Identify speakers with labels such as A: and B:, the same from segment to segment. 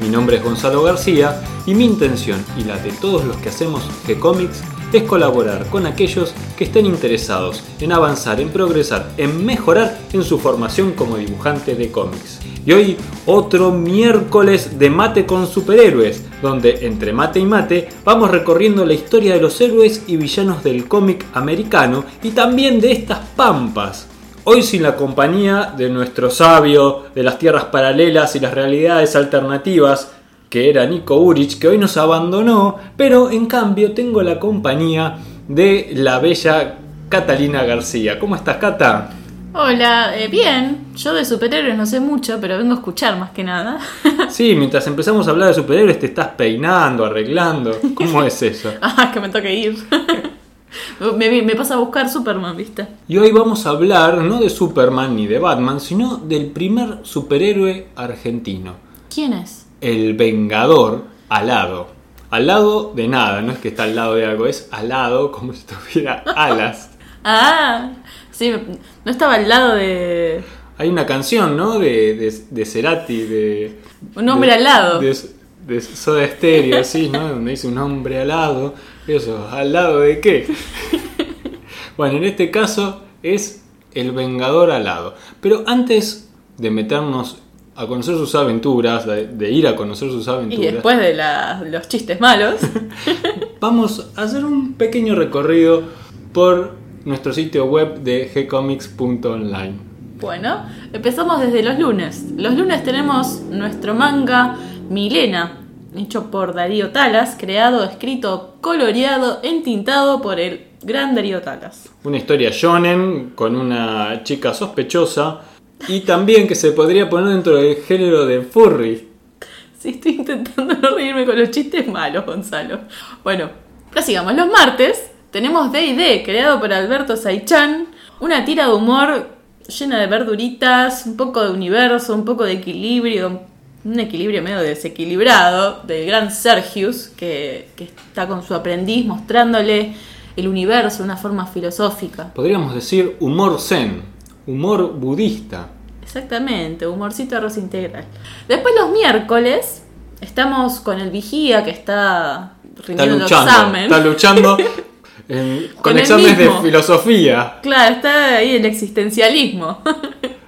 A: Mi nombre es Gonzalo García y mi intención y la de todos los que hacemos G-Comics es colaborar con aquellos que estén interesados en avanzar, en progresar, en mejorar en su formación como dibujante de cómics. Y hoy otro miércoles de mate con superhéroes, donde entre mate y mate vamos recorriendo la historia de los héroes y villanos del cómic americano y también de estas pampas. Hoy sin la compañía de nuestro sabio de las tierras paralelas y las realidades alternativas, que era Nico Urich, que hoy nos abandonó, pero en cambio tengo la compañía de la bella Catalina García. ¿Cómo estás, Cata?
B: Hola, eh, bien. Yo de superhéroes no sé mucho, pero vengo a escuchar más que nada.
A: Sí, mientras empezamos a hablar de superhéroes te estás peinando, arreglando. ¿Cómo es eso?
B: ah, que me toque ir. me, me pasa a buscar Superman, ¿viste?
A: Y hoy vamos a hablar no de Superman ni de Batman, sino del primer superhéroe argentino.
B: ¿Quién es?
A: el Vengador alado. Al lado de nada, no es que está al lado de algo, es alado como si tuviera alas.
B: ah, sí, no estaba al lado de...
A: Hay una canción, ¿no? De, de, de Cerati, de...
B: Un hombre
A: de,
B: al lado.
A: De, de Soda Stereo, sí, ¿no? Donde dice un hombre al lado. Eso, ¿al lado de qué? bueno, en este caso es el Vengador alado. Pero antes de meternos a conocer sus aventuras, de, ir a conocer sus aventuras.
B: Y después de los chistes malos.
A: vamos a hacer un pequeño recorrido por nuestro sitio web de gcomics.online.
B: Bueno, empezamos desde los lunes. Los lunes tenemos nuestro manga Milena, hecho por Darío Talas, creado, escrito, coloreado, entintado por el gran Darío Talas.
A: Una historia shonen con una chica sospechosa y también que se podría poner dentro del género de furry.
B: Sí, estoy intentando no reírme con los chistes malos, Gonzalo. Bueno, sigamos. Los martes tenemos D&D, creado por Alberto Saichan. Una tira de humor llena de verduritas, un poco de universo, un poco de equilibrio, un equilibrio medio desequilibrado del gran Sergius, que, que está con su aprendiz mostrándole el universo de una forma filosófica.
A: Podríamos decir humor zen humor budista.
B: Exactamente, humorcito arroz integral. Después los miércoles estamos con el vigía que está
A: rindiendo está luchando, examen. Está luchando con, exámenes de filosofía.
B: Claro, está ahí el existencialismo.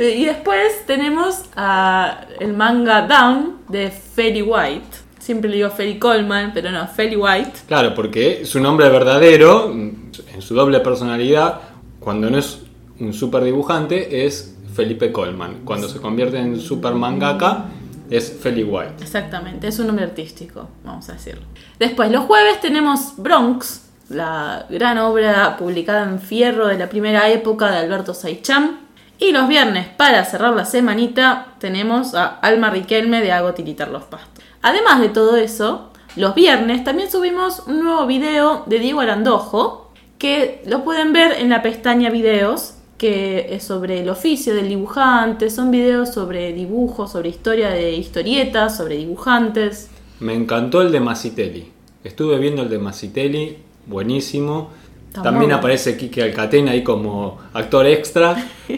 B: y después tenemos a el manga Down de Fairy White. Siempre le digo Fairy Coleman, pero no, Fairy White.
A: Claro, porque su nombre verdadero, en su doble personalidad, cuando no es un super dibujante es Felipe Colman. Cuando se convierte en super mangaka es Feli White.
B: Exactamente, es un nombre artístico, vamos a decirlo. Después, los jueves tenemos Bronx, la gran obra publicada en fierro de la primera época de Alberto Saicham. Y los viernes, para cerrar la semanita, tenemos a Alma Riquelme de Hago Tiritar los Pastos. Además de todo eso, los viernes también subimos un nuevo video de Diego Arandojo, que lo pueden ver en la pestaña videos que es sobre el oficio del dibujante, son videos sobre dibujos, sobre historia de historietas, sobre dibujantes.
A: Me encantó el de Masitelli. Estuve viendo el de Masitelli, buenísimo. También aparece Kike Alcatena ahí como actor extra.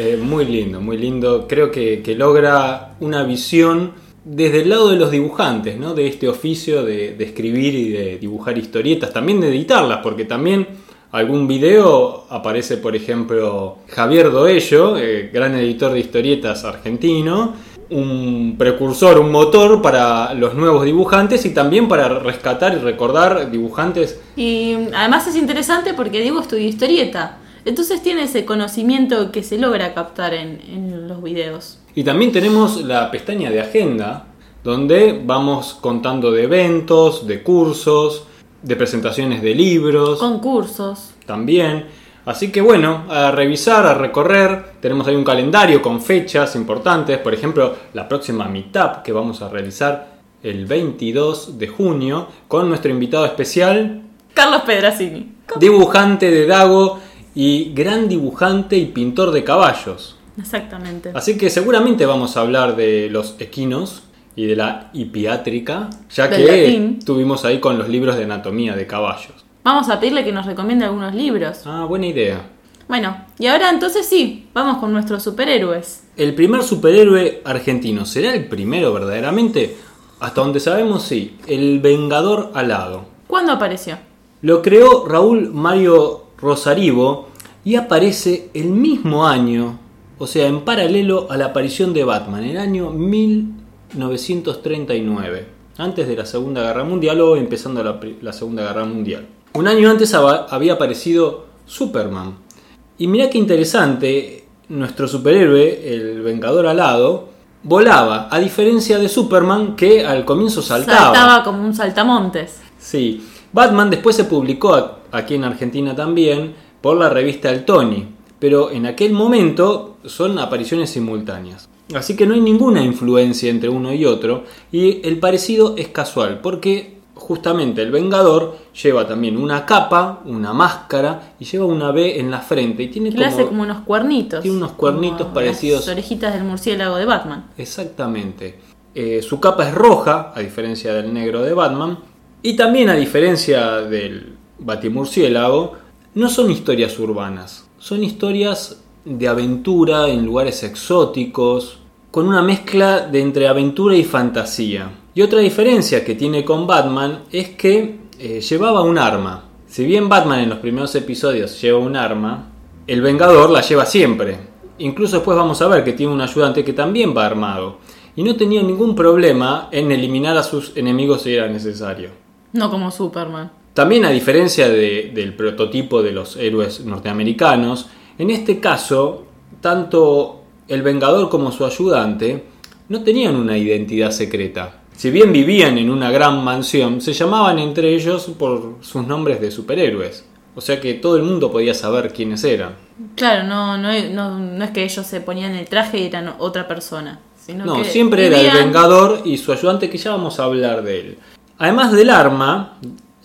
A: Eh, muy lindo, muy lindo. Creo que, que, logra una visión desde el lado de los dibujantes, ¿no? De este oficio de, de escribir y de dibujar historietas, también de editarlas, porque también algún video aparece, por ejemplo, Javier Doello, eh, gran editor de historietas argentino, un precursor, un motor para los nuevos dibujantes y también para rescatar y recordar dibujantes.
B: Y además es interesante porque Diego estudió historieta, entonces tiene ese conocimiento que se logra captar en, en los videos.
A: Y también tenemos la pestaña de agenda, donde vamos contando de eventos, de cursos, de presentaciones de libros.
B: Concursos.
A: También. Así que bueno, a revisar, a recorrer. Tenemos ahí un calendario con fechas importantes. Por ejemplo, la próxima Meetup que vamos a realizar el 22 de junio con nuestro invitado especial,
B: Carlos Pedracini.
A: dibujante de Dago y gran dibujante y pintor de caballos.
B: Exactamente.
A: Así que seguramente vamos a hablar de los equinos y de la hipiátrica, ya
B: Del
A: que
B: latín.
A: tuvimos ahí con los libros de anatomía de caballos.
B: Vamos a pedirle que nos recomiende algunos libros.
A: Ah, buena idea.
B: Bueno, y ahora entonces sí, vamos con nuestros superhéroes.
A: El primer superhéroe argentino, ¿será el primero verdaderamente? Hasta donde sabemos, sí, el Vengador Alado.
B: ¿Cuándo apareció?
A: Lo creó Raúl Mario Rosarivo y aparece el mismo año, o sea, en paralelo a la aparición de Batman, el año 1939, antes de la Segunda Guerra Mundial o empezando la, la Segunda Guerra Mundial. Un año antes había aparecido Superman. Y mirá qué interesante, nuestro superhéroe, el Vengador Alado, volaba, a diferencia de Superman que al comienzo
B: Saltaba como un saltamontes.
A: Sí, Batman después se publicó aquí en Argentina también por la revista El Tony, pero en aquel momento son apariciones simultáneas. Así que no hay ninguna influencia entre uno y otro y el parecido es casual porque justamente el Vengador lleva también una capa, una máscara y lleva una B en la frente y tiene
B: Que le hace
A: como...
B: como unos cuernitos.
A: Tiene unos cuernitos
B: como
A: parecidos.
B: Las orejitas del murciélago de Batman.
A: Exactamente. Eh, su capa es roja, a diferencia del negro de Batman. Y también a diferencia del batimurciélago, no son historias urbanas. Son historias de aventura en lugares exóticos, con una mezcla de entre aventura y fantasía. Y otra diferencia que tiene con Batman es que eh, llevaba un arma. Si bien Batman en los primeros episodios lleva un arma, el Vengador la lleva siempre. Incluso después vamos a ver que tiene un ayudante que también va armado. Y no tenía ningún problema en eliminar a sus enemigos si era necesario.
B: No como Superman.
A: También a diferencia de- del prototipo de los héroes norteamericanos, en este caso, tanto el Vengador como su ayudante no tenían una identidad secreta. Si bien vivían en una gran mansión, se llamaban entre ellos por sus nombres de superhéroes. O sea que todo el mundo podía saber quiénes eran.
B: Claro, no, no, no, no es que ellos se ponían el traje y eran otra persona. Sino
A: No,
B: que
A: siempre era el Vengador y su ayudante que ya vamos a hablar de él. Además del arma,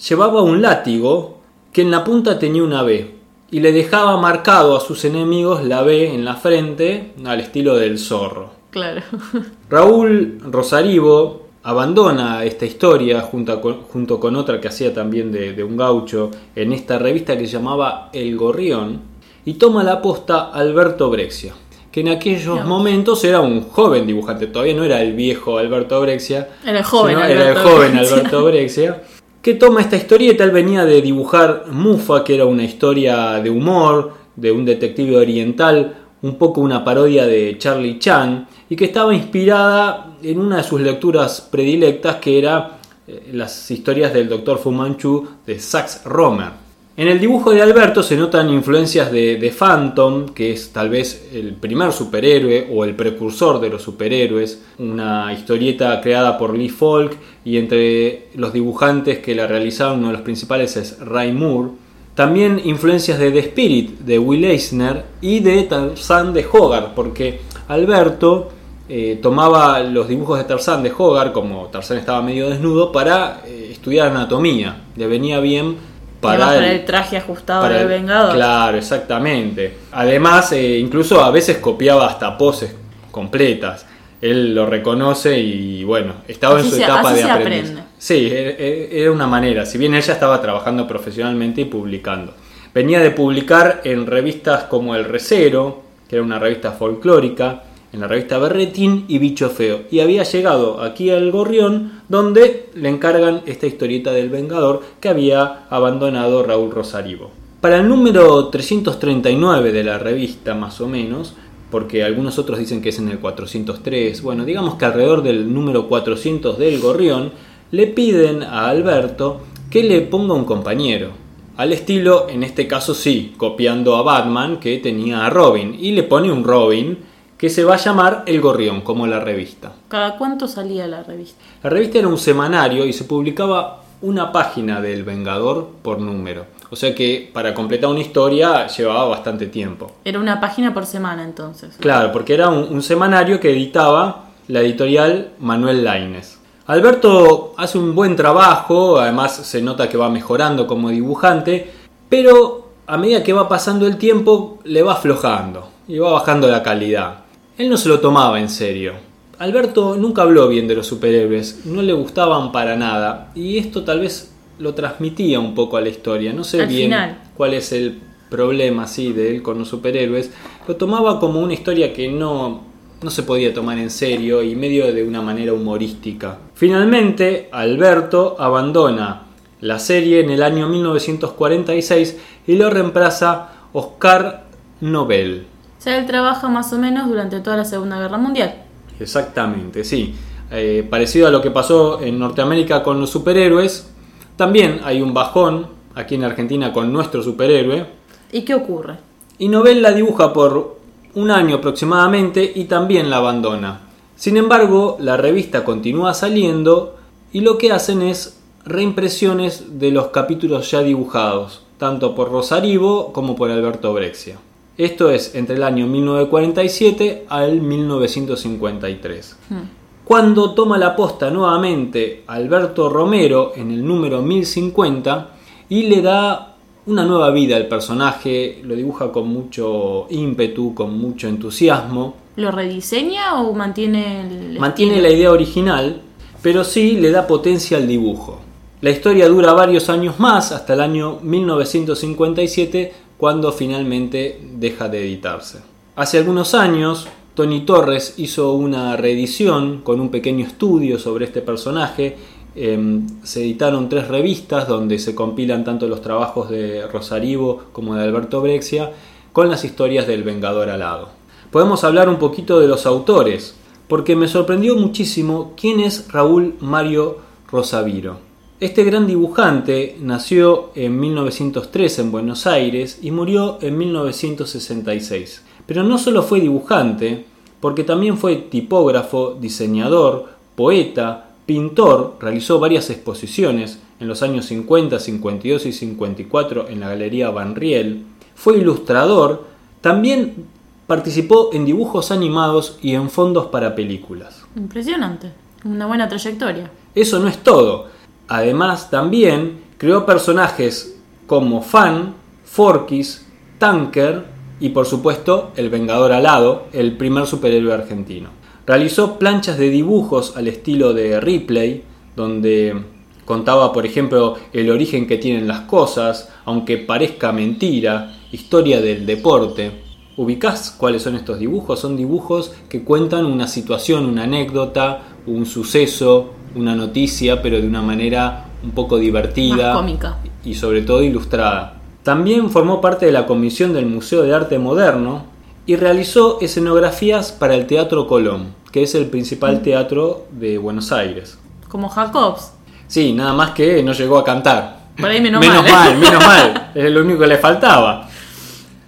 A: llevaba un látigo que en la punta tenía una B y le dejaba marcado a sus enemigos la B en la frente al estilo del zorro.
B: Claro.
A: Raúl Rosarivo abandona esta historia junto con, junto con otra que hacía también de, de un gaucho en esta revista que se llamaba El Gorrión y toma la posta Alberto Brexia, que en aquellos momentos era un joven dibujante, todavía no era el viejo Alberto Brexia,
B: Era el joven
A: sino era el
B: Alberto
A: joven
B: Brexia.
A: Alberto Brexia, que toma esta historieta, él venía de dibujar Mufa, que era una historia de humor, de un detective oriental, un poco una parodia de Charlie Chan, y que estaba inspirada en una de sus lecturas predilectas, que era eh, las historias del Dr. Fu Manchu de Sax Romer. En el dibujo de Alberto se notan influencias de, de Phantom, que es tal vez el primer superhéroe o el precursor de los superhéroes, una historieta creada por Lee Falk y entre los dibujantes que la realizaron uno de los principales es Ray Moore. También influencias de The Spirit de Will Eisner y de Tarzan de Hogarth, porque Alberto eh, tomaba los dibujos de Tarzan de Hogarth, como Tarzan estaba medio desnudo, para eh, estudiar anatomía. Le venía bien
B: Para,
A: el-
B: el traje ajustado del
A: el-
B: Vengador.
A: Claro, exactamente. Además, eh, incluso a veces copiaba hasta poses completas. Él lo reconoce y bueno, estaba
B: Así
A: en su
B: se-
A: etapa de aprendiz.
B: aprende.
A: Sí, e- e- era una manera. Si bien ella estaba trabajando profesionalmente y publicando. Venía de publicar en revistas como El Recero, que era una revista folclórica, en la revista Berretín y Bicho Feo. Y había llegado aquí al Gorrión, donde le encargan esta historieta del Vengador que había abandonado Raúl Rosarivo. Para el número 339 de la revista, más o menos, porque algunos otros dicen que es en el 403, bueno, digamos que alrededor del número 400 del Gorrión, le piden a Alberto que le ponga un compañero. Al estilo, en este caso sí, copiando a Batman que tenía a Robin, y le pone un Robin que se va a llamar El Gorrión, como la revista.
B: ¿Cada cuánto salía la revista?
A: La revista era un semanario y se publicaba una página del Vengador por número. O sea que para completar una historia llevaba bastante tiempo.
B: Era una página por semana entonces.
A: Claro, porque era un, un semanario que editaba la editorial Manuel Laines. Alberto hace un buen trabajo, además se nota que va mejorando como dibujante, pero a medida que va pasando el tiempo le va aflojando y va bajando la calidad. Él no se lo tomaba en serio. Alberto nunca habló bien de los superhéroes, no le gustaban para nada y esto tal vez lo transmitía un poco a la historia. No sé
B: Al
A: bien
B: final.
A: cuál es el problema así de él con los superhéroes. Lo tomaba como una historia que no, no se podía tomar en serio y medio de una manera humorística. Finalmente, Alberto abandona la serie en el año 1946 y lo reemplaza Oscar Nobel.
B: Sea, él trabaja más o menos durante toda la Segunda Guerra Mundial.
A: Exactamente, sí. Eh, parecido a lo que pasó en Norteamérica con los superhéroes, también hay un bajón aquí en Argentina con nuestro superhéroe.
B: ¿Y qué ocurre?
A: Y Nobel la dibuja por un año aproximadamente y también la abandona. Sin embargo, la revista continúa saliendo y lo que hacen es reimpresiones de los capítulos ya dibujados, tanto por Rosarivo como por Alberto Brexia. Esto es entre el año 1947 al 1953.
B: Hmm.
A: Cuando toma la posta nuevamente Alberto Romero en el número 1050 y le da una nueva vida al personaje, lo dibuja con mucho ímpetu, con mucho entusiasmo,
B: ¿Lo rediseña o mantiene el
A: mantiene
B: estilo?
A: la idea original, pero sí le da potencia al dibujo. La historia dura varios años más, hasta el año 1957, cuando finalmente deja de editarse. Hace algunos años, Tony Torres hizo una reedición con un pequeño estudio sobre este personaje. Em, se editaron tres revistas donde se compilan tanto los trabajos de Rosarivo como de Alberto Brexia con las historias del Vengador alado. Podemos hablar un poquito de los autores, porque me sorprendió muchísimo quién es Raúl Mario Rosaviro. Este gran dibujante nació en 1903 en Buenos Aires y murió en 1966. Pero no solo fue dibujante, porque también fue tipógrafo, diseñador, poeta, pintor, realizó varias exposiciones en los años 50, 52 y 54 en la Galería Van Riel, fue ilustrador, también participó en dibujos animados y en fondos para películas.
B: Impresionante. Una buena trayectoria.
A: Eso no es todo. Además, también creó personajes como Fan, Forkis, Tanker y por supuesto el Vengador Alado, el primer superhéroe argentino. Realizó planchas de dibujos al estilo de Ripley, donde contaba, por ejemplo, el origen que tienen las cosas, aunque parezca mentira, historia del deporte. ¿Ubicás cuáles son estos dibujos? Son dibujos que cuentan una situación, una anécdota, un suceso, una noticia, pero de una manera un poco divertida
B: Más cómica.
A: y sobre todo ilustrada. También formó parte de la comisión del Museo de Arte Moderno y realizó escenografías para el Teatro Colón, que es el principal teatro de Buenos Aires.
B: Como Jacobs.
A: Sí, nada más que no llegó a cantar.
B: Por ahí menos,
A: menos
B: mal. ¿eh?
A: mal, menos mal. Es lo único que le faltaba.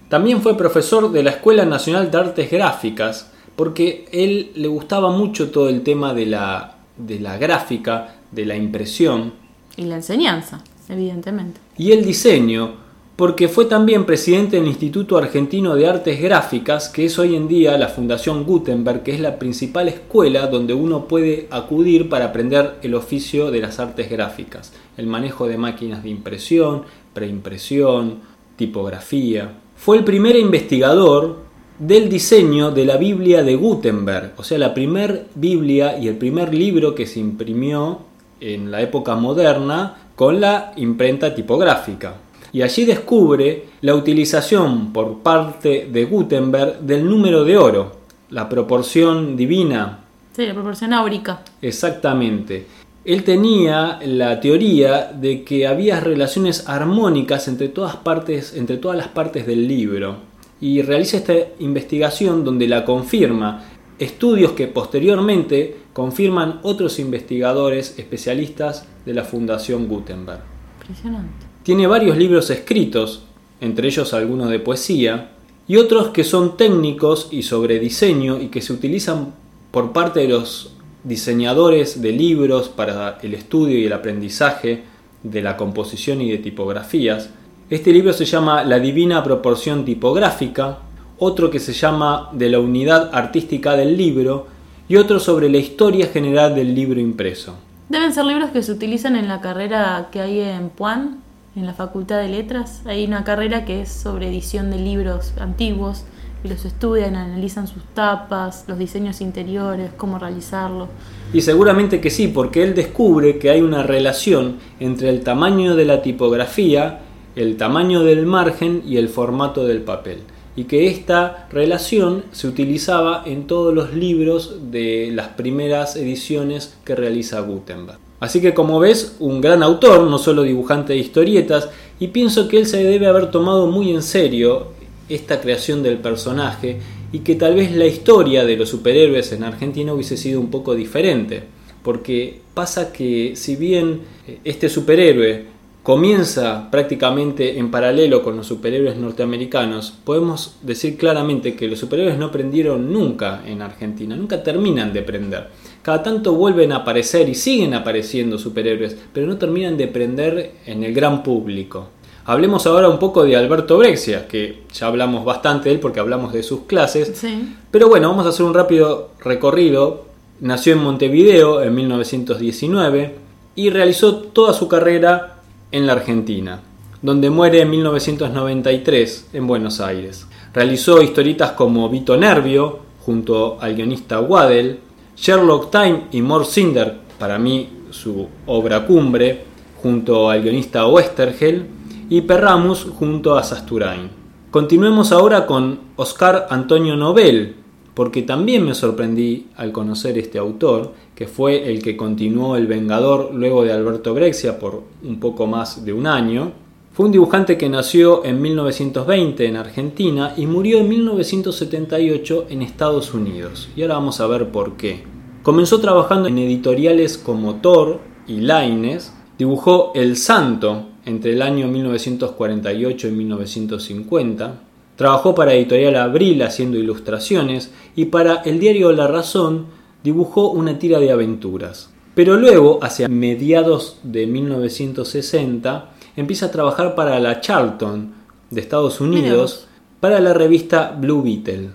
A: También fue profesor de la Escuela Nacional de Artes Gráficas, porque él le gustaba mucho todo el tema de la, de la gráfica, de la impresión
B: Y la enseñanza, evidentemente.
A: y el diseño, porque fue también presidente del Instituto Argentino de Artes Gráficas, que es hoy en día la Fundación Gutenberg, que es la principal escuela donde uno puede acudir para aprender el oficio de las artes gráficas, el manejo de máquinas de impresión, preimpresión, tipografía. Fue el primer investigador del diseño de la Biblia de Gutenberg, o sea, la primer Biblia y el primer libro que se imprimió en la época moderna con la imprenta tipográfica. Y allí descubre la utilización por parte de Gutenberg del número de oro, la proporción divina
B: Sí, la proporción áurica.
A: Exactamente. Él tenía la teoría de que había relaciones armónicas entre todas partes, entre todas las partes del libro. Y realiza esta investigación donde la confirma. Estudios que posteriormente confirman otros investigadores especialistas de la Fundación Gutenberg.
B: Impresionante.
A: Tiene varios libros escritos, entre ellos algunos de poesía, y otros que son técnicos y sobre diseño y que se utilizan por parte de los diseñadores de libros para el estudio y el aprendizaje de la composición y de tipografías. Este libro se llama La Divina Proporción Tipográfica, otro que se llama De la Unidad Artística del Libro y otro sobre la historia general del libro impreso.
B: Deben ser libros que se utilizan en la carrera que hay en Puan, en la Facultad de Letras. Hay una carrera que es sobre edición de libros antiguos y los estudian, analizan sus tapas, los diseños interiores, cómo realizarlo.
A: Y seguramente que sí, porque él descubre que hay una relación entre el tamaño de la tipografía, el tamaño del margen y el formato del papel. Y que esta relación se utilizaba en todos los libros de las primeras ediciones que realiza Gutenberg. Así que como ves, un gran autor, no solo dibujante de historietas, y pienso que él se debe haber tomado muy en serio esta creación del personaje y que tal vez la historia de los superhéroes en Argentina hubiese sido un poco diferente. Porque pasa que si bien eh, este superhéroe comienza prácticamente en paralelo con los superhéroes norteamericanos, podemos decir claramente que los superhéroes no prendieron nunca en Argentina, nunca terminan de prender. Cada tanto vuelven a aparecer y siguen apareciendo superhéroes, pero no terminan de prender en el gran público. Hablemos ahora un poco de Alberto Brexia, que ya hablamos bastante de él porque hablamos de sus clases. Pero bueno, vamos a hacer un rápido recorrido. Nació en Montevideo en 1919 y realizó toda su carrera en la Argentina, donde muere en 1993 en Buenos Aires. Realizó historietas como Vito Nervio, junto al guionista Waddell, Sherlock Time y More Cinder, para mí su obra cumbre, junto al guionista Westergel, y Perramus junto a Sasturain. Continuemos ahora con Oscar Antonio Nobel, porque también me sorprendí al conocer este autor, que fue el que continuó El Vengador luego de Alberto Brexia por un poco más de un año. Fue un dibujante que nació en 1920 en Argentina y murió en 1978 en Estados Unidos. Y ahora vamos a ver por qué. Comenzó trabajando en editoriales como Thor y Laines, dibujó El Santo entre el año 1948 y 1950. Trabajó para Editorial Abril haciendo ilustraciones y para el diario La Razón dibujó una tira de aventuras. Pero luego, hacia mediados de 1960, empieza a trabajar para la Charlton de Estados Unidos para la revista Blue Beetle.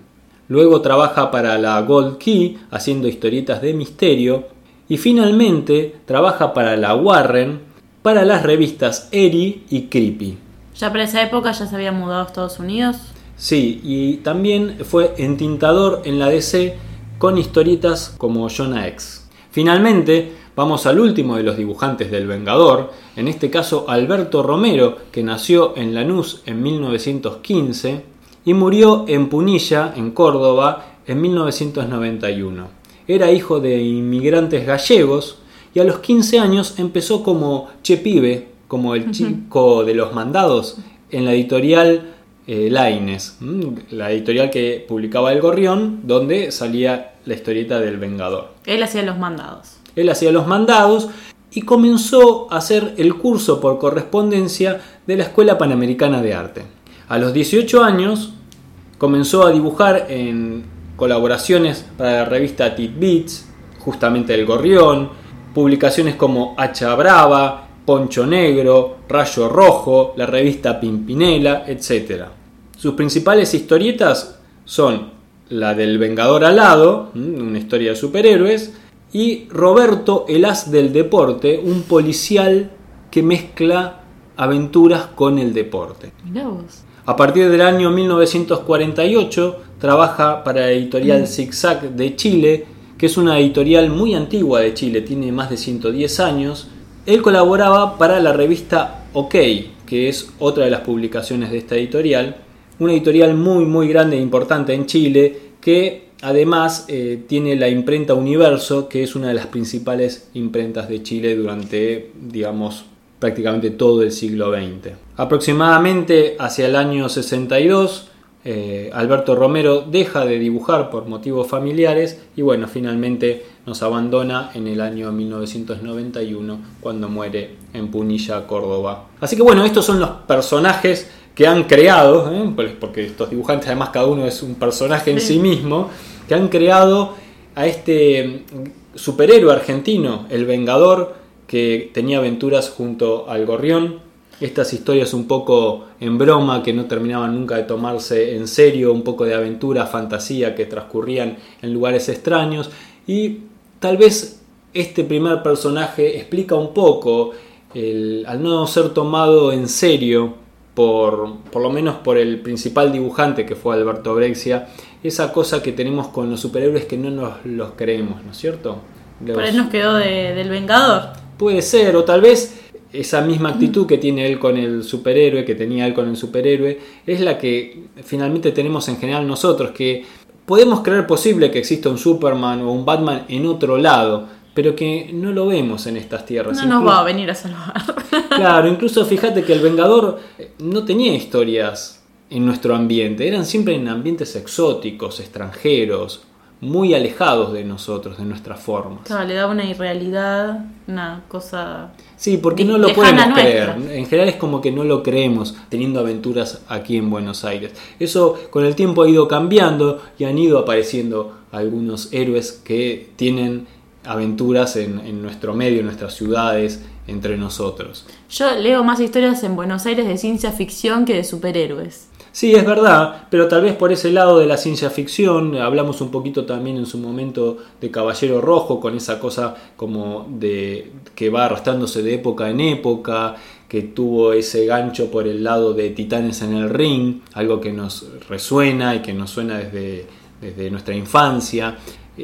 A: Luego trabaja para la Gold Key haciendo historietas de misterio y finalmente trabaja para la Warren para las revistas Eri y Creepy.
B: ¿Ya para esa época ya se había mudado a Estados Unidos?
A: Sí, y también fue entintador en la DC con historietas como Jonah X. Finalmente, vamos al último de los dibujantes del Vengador, en este caso Alberto Romero, que nació en Lanús en 1915 y murió en Punilla, en Córdoba, en 1991. Era hijo de inmigrantes gallegos y a los 15 años empezó como Chepibe, como el chico de los mandados, en la editorial eh, Laines, la editorial que publicaba El Gorrión, donde salía la historieta del Vengador.
B: Él hacía los mandados.
A: Él hacía los mandados y comenzó a hacer el curso por correspondencia de la Escuela Panamericana de Arte. A los 18 años comenzó a dibujar en colaboraciones para la revista Tit Beats, justamente El Gorrión, publicaciones como Hacha Brava, Poncho Negro, Rayo Rojo, la revista Pimpinela, etc. Sus principales historietas son la del Vengador Alado, una historia de superhéroes, y Roberto el As del Deporte, un policial que mezcla aventuras con el deporte. A partir del año 1948 trabaja para la editorial mm. Zigzag de Chile que es una editorial muy antigua de Chile, tiene más de 110 años. Él colaboraba para la revista OK, que es otra de las publicaciones de esta editorial, una editorial muy muy grande e importante en Chile, que además eh, tiene la imprenta Universo, que es una de las principales imprentas de Chile durante, digamos, prácticamente todo el siglo XX. Aproximadamente hacia el año 62, eh, Alberto Romero deja de dibujar por motivos familiares y bueno, finalmente nos abandona en el año 1991 cuando muere en Punilla, Córdoba. Así que bueno, estos son los personajes que han creado, ¿eh? porque estos dibujantes además cada uno es un personaje en sí mismo, que han creado a este superhéroe argentino, el Vengador, que tenía aventuras junto al Gorrión, estas historias un poco en broma que no terminaban nunca de tomarse en serio, un poco de aventura, fantasía que transcurrían en lugares extraños Y tal vez este primer personaje explica un poco, el, al no ser tomado en serio por, por lo menos por el principal dibujante que fue Alberto Brexia, esa cosa que tenemos con los superhéroes que no nos los creemos, ¿no es cierto? Los-
B: Por ahí nos quedó de- del Vengador.
A: Puede ser, o tal vez esa misma actitud que tiene él con el superhéroe, que tenía él con el superhéroe, es la que finalmente tenemos en general nosotros, que podemos creer posible que exista un Superman o un Batman en otro lado, pero que no lo vemos en estas tierras.
B: No nos va a venir a salvar.
A: Claro, incluso fíjate que el Vengador eh, no tenía historias en nuestro ambiente, eran siempre en ambientes exóticos, extranjeros, muy alejados de nosotros, de nuestras formas.
B: Claro, le da una irrealidad, una cosa...
A: Sí, porque no lo podemos creer. En general es como que no lo creemos teniendo aventuras aquí en Buenos Aires. Eso con el tiempo ha ido cambiando y han ido apareciendo algunos héroes que tienen aventuras en, en nuestro medio, en nuestras ciudades, entre nosotros.
B: Yo leo más historias en Buenos Aires de ciencia ficción que de superhéroes.
A: Sí, es verdad, pero tal vez por ese lado de la ciencia ficción, hablamos un poquito también en su momento de Caballero Rojo, con esa cosa como de que va arrastrándose de época en época, que tuvo ese gancho por el lado de Titanes en el Ring, algo que nos resuena y que nos suena desde, desde nuestra infancia,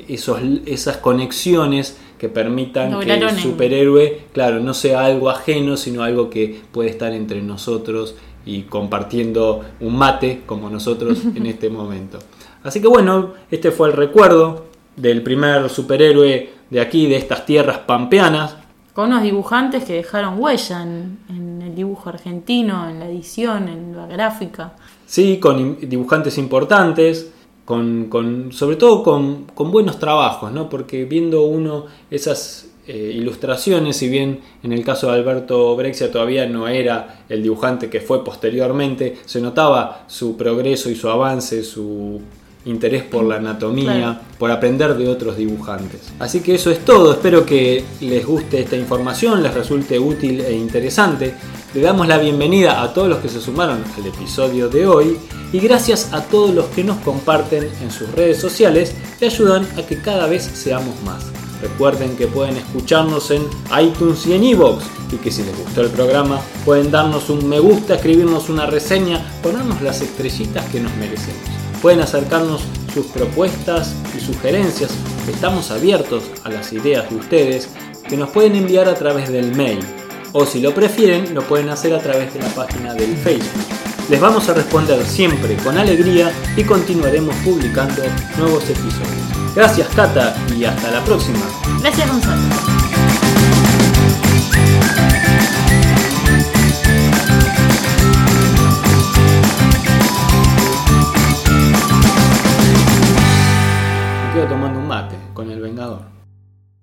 A: esos, esas conexiones que permitan que el superhéroe, claro, no sea algo ajeno, sino algo que puede estar entre nosotros y compartiendo un mate como nosotros en este momento. Así que bueno, este fue el recuerdo del primer superhéroe de aquí, de estas tierras pampeanas.
B: Con unos dibujantes que dejaron huella en, en el dibujo argentino, en la edición, en la gráfica.
A: Sí, con dibujantes importantes, con, con- sobre todo con, con buenos trabajos, ¿no? Porque viendo uno esas eh, ilustraciones, si bien en el caso de Alberto Brexia todavía no era el dibujante que fue posteriormente, se notaba su progreso y su avance, su interés por la anatomía,
B: Claro.
A: por aprender de otros dibujantes. Así que eso es todo, espero que les guste esta información, les resulte útil e interesante. Le damos la bienvenida a todos los que se sumaron al episodio de hoy y gracias a todos los que nos comparten en sus redes sociales y ayudan a que cada vez seamos más. Recuerden que pueden escucharnos en iTunes y en iVoox y que si les gustó el programa pueden darnos un me gusta, escribirnos una reseña, ponernos las estrellitas que nos merecemos. Pueden acercarnos sus propuestas y sugerencias, estamos abiertos a las ideas de ustedes que nos pueden enviar a través del mail o si lo prefieren lo pueden hacer a través de la página del Facebook. Les vamos a responder siempre con alegría y continuaremos publicando nuevos episodios. Gracias Cata y hasta la próxima.
B: Gracias Gonzalo.